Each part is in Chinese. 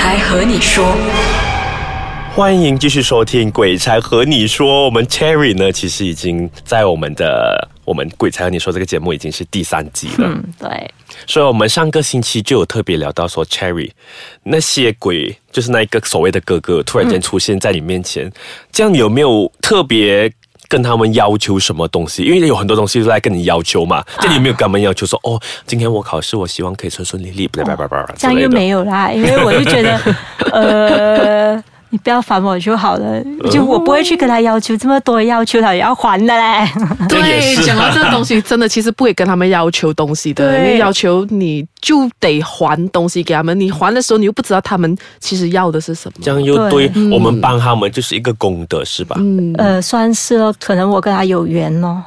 才和你说，欢迎继续收听《鬼才和你说》。我们 Cherry 呢，其实已经在我们的我们《鬼才和你说》这个节目已经是第三集了。嗯，对，所以我们上个星期就有特别聊到说，Cherry 那些鬼，就是那一个所谓的哥哥，突然间出现在你面前，这样有没有特别跟他们要求什么东西？因为有很多东西都在跟你要求嘛，这里有没有跟他们要求说，哦，今天我考试，我希望可以顺顺利利，不不不不，这样又没有啦，因为我就觉得，呃。你不要烦我就好了，就我不会去跟他要求这么多要求，他也要还的嘞。对，讲到这个东西，真的其实不会跟他们要求东西的，因为要求你就得还东西给他们，你还的时候你又不知道他们其实要的是什么，这样又对我们帮他们就是一个功德，是吧？嗯，呃，算是哦，可能我跟他有缘哦。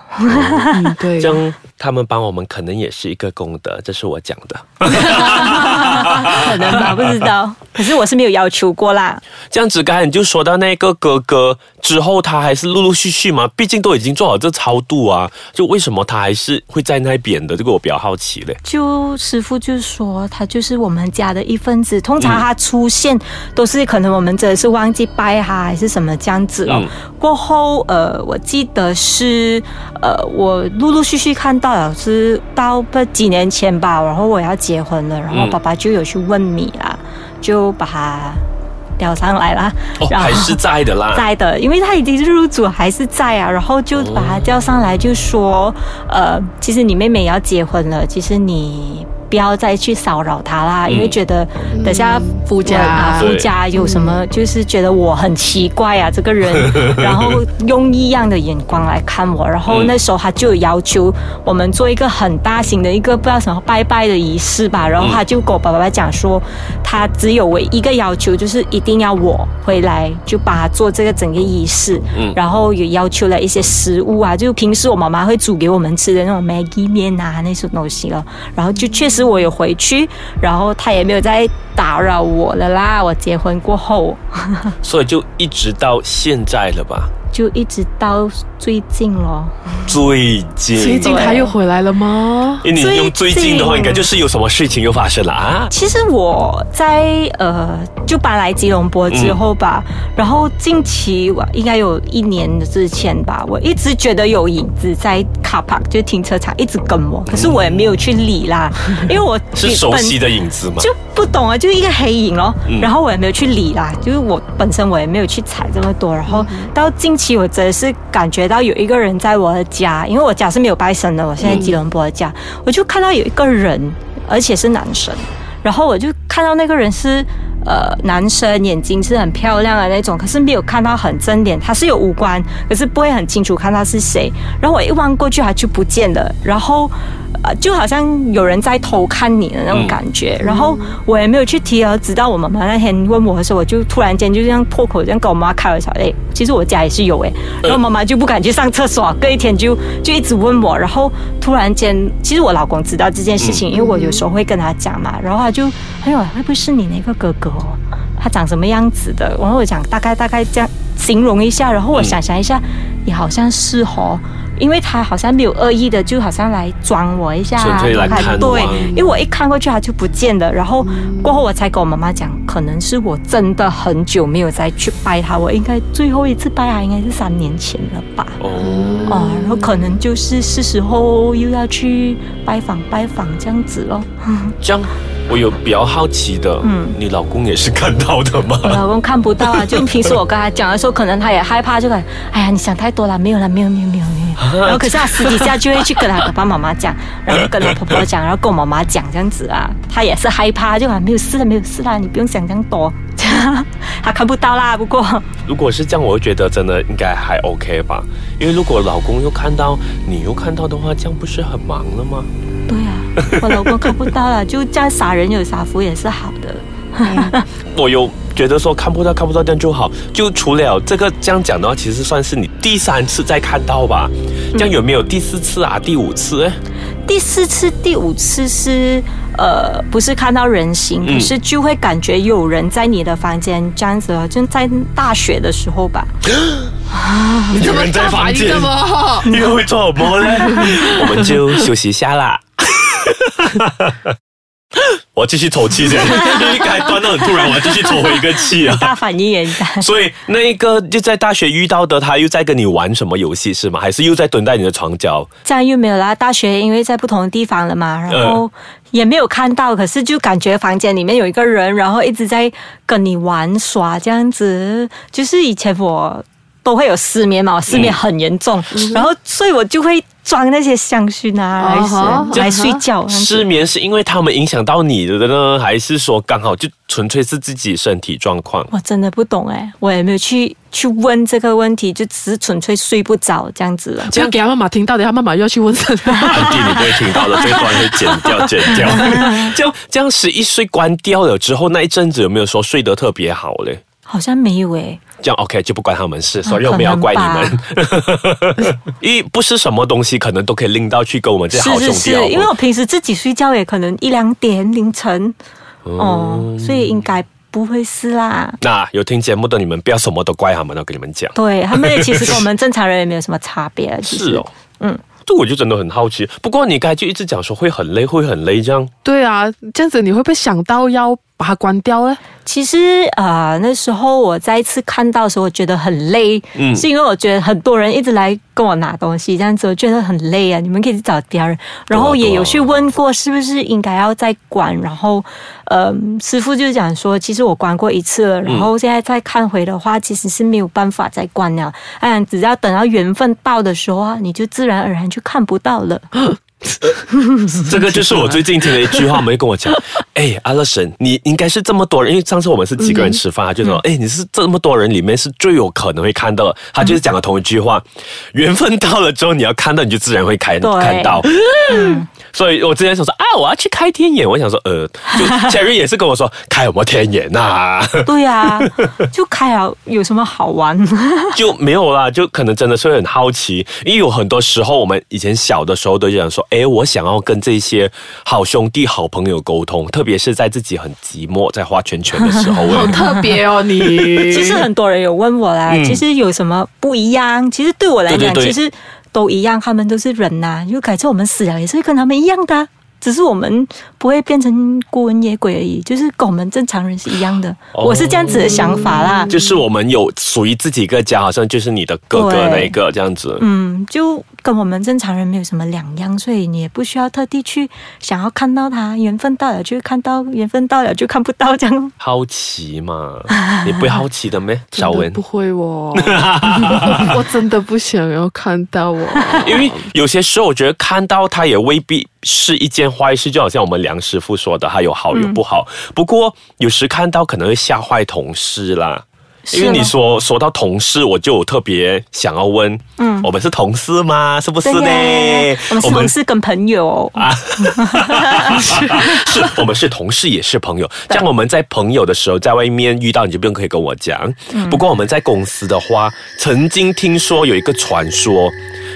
对，这样他们帮我们可能也是一个功德，这是我讲的。可能吧，不知道。可是我是没有要求过啦。这样子，刚才你就说到那个哥哥之后，他还是陆陆续续嘛，毕竟都已经做好这超度啊，就为什么他还是会在那边的？这个我比较好奇嘞。就师傅就说他就是我们家的一份子，通常他出现都是可能我们真的是忘记拜他还是什么这样子哦。过后呃，我记得是呃，我陆陆续续看到了是到不几年前吧，然后我要结婚了，然后爸爸就有去问你啦。就把他调上来了，还是在的啦，在的，因为他已经入主，还是在啊。然后就把他叫上来，就说，呃，其实你妹妹要结婚了，其实你。不要再去骚扰他啦，因为觉得等下夫家夫家有什么，就是觉得我很奇怪啊，这个人，然后用异样的眼光来看我。然后那时候他就有要求我们做一个很大型的一个不知道什么拜拜的仪式吧。然后他就跟我爸爸讲说，他只有唯一个要求，就是一定要我回来就帮他做这个整个仪式。然后也要求了一些食物啊，就平时我妈妈会煮给我们吃的那种 Maggie 面啊那种东西了。然后就确实。我有回去，然后他也没有再打扰我了啦。我结婚过后，所以就一直到现在了吧。就一直到最近咯。最近，最近他又回来了吗？你用最近的话，应该就是有什么事情又发生了啊？其实我在呃，就搬来吉隆坡之后吧，然后近期我应该有一年之前吧，我一直觉得有影子在卡帕就停车场一直跟我，可是我也没有去理啦，因为我是熟悉的影子吗？就不懂啊，就是一个黑影咯。然后我也没有去理啦，就是我本身我也没有去踩这么多，然后到近。期我真的是感觉到有一个人在我的家，因为我家是没有拜神的。我现在吉隆坡的家，我就看到有一个人，而且是男生。然后我就看到那个人是呃男生，眼睛是很漂亮的那种，可是没有看到很正脸，他是有五官，可是不会很清楚看他是谁。然后我一望过去，他就不见了。然后。呃，就好像有人在偷看你的那种感觉，然后我也没有去提，而直到我妈妈那天问我的时候，我就突然间就这样破口这样跟我妈开玩笑，哎，其实我家也是有哎，然后妈妈就不敢去上厕所，隔一天就就一直问我，然后突然间，其实我老公知道这件事情，因为我有时候会跟他讲嘛，然后他就，哎呦，会不会是你那个哥哥哦？他长什么样子的？然后我讲大概大概这样形容一下，然后我想想一下，也好像是哦。因为他好像没有恶意的，就好像来装我一下，对，因为我一看过去他就不见了，然后过后我才跟我妈妈讲，可能是我真的很久没有再去拜他，我应该最后一次拜他应该是三年前了吧？哦，然后可能就是是时候又要去拜访拜访这样子咯。这样。我有比较好奇的，嗯，你老公也是看到的吗？我老公 看不到啊，就平时我跟他讲的时候，可能他也害怕，就感哎呀，你想太多了，没有了，没有，没有，没有，没有。然后可是他私底下就会去跟他爸爸妈妈讲，然后跟他婆婆讲，然后跟我妈妈讲这样子啊，他也是害怕，就讲没有事了，没有事了，你不用想这样多。他看不到啦，不过如果是这样，我会觉得真的应该还 OK 吧，因为如果老公又看到，你又看到的话，这样不是很忙了吗？对啊，我老公看不到了，就这样傻人有傻福也是好的。我有觉得说看不到看不到这样就好，就除了这个这样讲的话，其实算是你第三次再看到吧。这样有没有第四次啊？第五次？第四次、第五次是呃，不是看到人形，可是就会感觉有人在你的房间这样子，就在大学的时候吧。有人在房间吗？你 会做什么呢？我们就休息一下啦。我要继续抽气先，因为刚才断到很突然，我要继续抽回一个气啊。大反应。所以那一个就在大学遇到的，他又在跟你玩什么游戏是吗？还是又在蹲在你的床角？这样又没有啦。大学因为在不同的地方了嘛，然后也没有看到，可是就感觉房间里面有一个人，然后一直在跟你玩耍这样子。就是以前我都会有失眠嘛，我失眠很严重，然后所以我就会装那些香薰啊来睡觉。失眠是因为他们影响到你的呢，还是说刚好就纯粹是自己身体状况？我真的不懂哎，我也没有去去问这个问题，就只是纯粹睡不着这样子了。这样给他妈妈听到的，他妈妈又要去问什么？安 迪，你不会听到的，这段会剪掉，剪掉。这样这样十一岁关掉了之后，那一阵子有没有说睡得特别好嘞？好像没有哎，这样 OK 就不关他们事，所以我们要怪你们，因为 不是什么东西可能都可以拎到去跟我们这些好是兄弟好是是，因为我平时自己睡觉也可能一两点凌晨。哦，所以应该不会是啦。那有听节目的你们不要什么都怪他们，我跟你们讲。对他们也其实跟我们正常人也没有什么差别，是哦，嗯，这我就真的很好奇。不过你刚才就一直讲说会很累，会很累，这样。对啊，这样子你会不会想到要把它关掉呢？其实呃那时候我再一次看到的时候，我觉得很累，嗯是因为我觉得很多人一直来跟我拿东西，这样子我觉得很累啊。你们可以去找别人，然后也有去问过是不是应该要再关，然后呃师傅就讲说，其实我关过一次了，然后现在再看回的话，其实是没有办法再关了，嗯，只要等到缘分到的时候啊，你就自然而然就看不到了。这个就是我最近听的一句话，我们跟我讲，哎，阿乐神，你应该是这么多人，因为上次我们是几个人吃饭，他就说，哎，你是这么多人里面是最有可能会看到的，他就是讲了同一句话，缘分到了之后，你要看到，你就自然会看看到。所以我之前想说啊，我要去开天眼，我想说，呃，就 Cherry 也是跟我说，开什么天眼呐、对呀、就开啊有什么好玩？就没有啦，就可能真的是会很好奇，因为有很多时候我们以前小的时候都讲说，哎，我想要跟这些好兄弟、好朋友沟通，特别是在自己很寂寞、在画圈圈的时候，好特别哦，你。其实很多人有问我啦，嗯。其实有什么不一样？其实对我来讲，对对对。其实都一样，他们都是人呐、就改成我们死了也是跟他们一样的啊、只是我们不会变成孤魂野鬼而已，就是跟我们正常人是一样的。哦我是这样子的想法啦。就是我们有属于自己一个家，好像就是你的哥哥那一个这样子。嗯，就跟我们正常人没有什么两样，所以你也不需要特地去想要看到他，缘分到了就看到，缘分到了就看不到这样。好奇嘛，你不会好奇的咩？小文不，会哦，我真的不想要看到哦。因为有些时候我觉得看到他也未必是一件坏事，就好像我们梁师傅说的，它有好有不好。不过有时看到可能会吓坏同事啦。因为你说说到同事，我就特别想要问，嗯，我们是同事吗？是不是呢？我们是同事跟朋友，啊，是我们是同事，也是朋友。这样我们在朋友的时候，在外面遇到你就不用可以跟我讲。不过我们在公司的话，曾经听说有一个传说，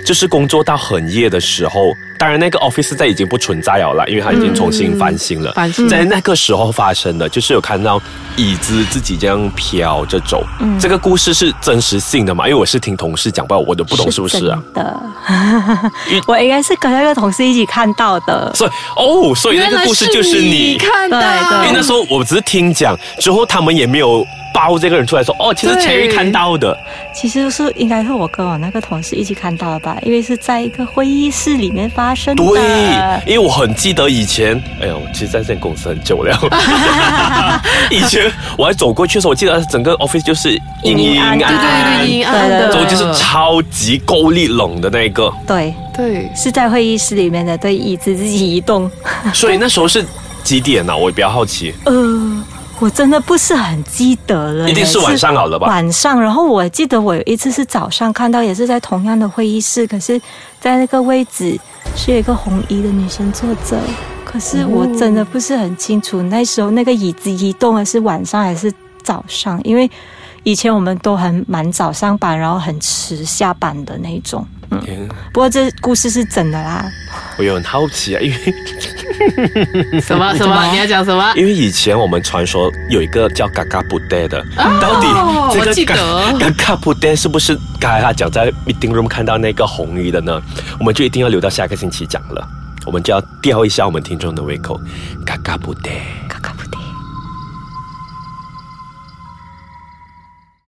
就是工作到很夜的时候，当然那个 office 现在已经不存在了啦，因为它已经重新翻新了。翻新在那个时候发生的，就是有看到椅子自己这样飘着走。这个故事是真实性的嘛？因为我是听同事讲，不然我都不懂是不是啊？真的，我应该是跟那个同事一起看到的。所以哦，所以那个故事就是你看到，对对因为那时候我只是听讲，之后他们也没有爆这个人出来说，哦，其实对。Cherry 看到的，其实是应该是我跟我那个同事一起看到的吧，因为是在一个会议室里面发生的。对，因为我很记得以前，哎呦，其实在这间公司很久了，以前我还走过去的时候，我记得整个 office 就是阴阴暗对对暗，对，阴暗的，就是超级够力冷的那一个，对，对。是在会议室里面的，对椅子自己移动。所以那时候是几点呢、我也比较好奇，呃，我真的不是很记得了，一定是晚上好了吧？晚上，然后我记得我有一次是早上看到，也是在同样的会议室，可是在那个位置是有一个红衣的女生坐着，可是我真的不是很清楚那时候那个椅子移动的是晚上还是早上，因为以前我们都很蛮早上班，然后很迟下班的那种。嗯，嗯不过这故事是真的啦，我也很好奇啊，因为 什么什么？你要讲什么？因为以前我们传说有一个叫嘎嘎布袋的，哦到底这个嘎嘎布袋是不是刚才他讲在 meeting room 看到那个红衣的呢？我们就一定要留到下个星期讲了。我们就要吊一下我们听众的胃口，嘎嘎不得。嘎